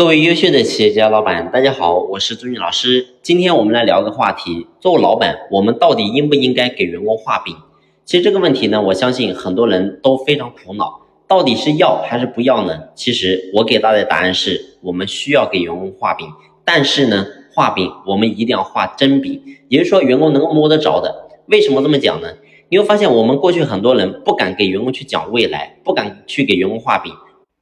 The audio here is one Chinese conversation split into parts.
各位优秀的企业家老板，大家好，我是朱俊老师。今天我们来聊个话题：作为老板，我们到底应不应该给员工画饼？其实这个问题呢，我相信很多人都非常苦恼，到底是要还是不要呢？其实我给大家的答案是，我们需要给员工画饼，但是呢，画饼我们一定要画真饼，也就是说员工能够摸得着的。为什么这么讲呢？你会发现，我们过去很多人不敢给员工去讲未来，不敢去给员工画饼。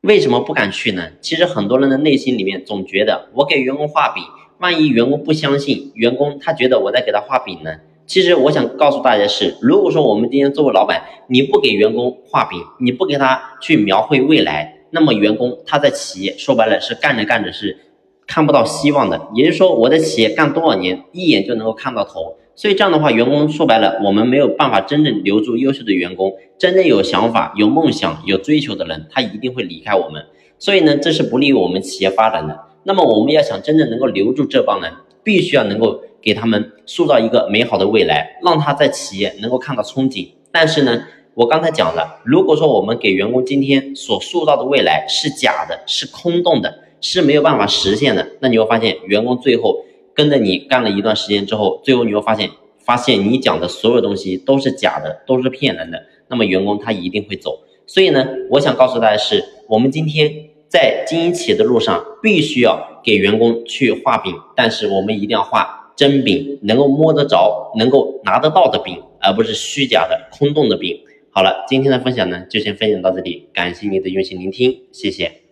为什么不敢去呢？其实很多人的内心里面总觉得，我给员工画饼，万一员工不相信，员工他觉得我在给他画饼呢？其实我想告诉大家是，如果说我们今天作为老板，你不给员工画饼，你不给他去描绘未来，那么员工他在企业说白了是干着干着是看不到希望的。也就是说，我在企业干多少年，一眼就能够看到头。所以这样的话，员工说白了，我们没有办法真正留住优秀的员工，真正有想法、有梦想、有追求的人，他一定会离开我们。所以呢，这是不利于我们企业发展的。那么我们要想真正能够留住这帮人，必须要能够给他们塑造一个美好的未来，让他在企业能够看到憧憬。但是呢，我刚才讲了，如果说我们给员工今天所塑造的未来是假的，是空洞的，是没有办法实现的，那你会发现员工最后。跟着你干了一段时间之后，最后你会发现，发现你讲的所有东西都是假的，都是骗人的。那么员工他一定会走。所以呢，我想告诉大家是，我们今天在经营企业的路上，必须要给员工去画饼，但是我们一定要画真饼，能够摸得着、能够拿得到的饼，而不是虚假的、空洞的饼。好了，今天的分享呢，就先分享到这里，感谢你的用心聆听，谢谢。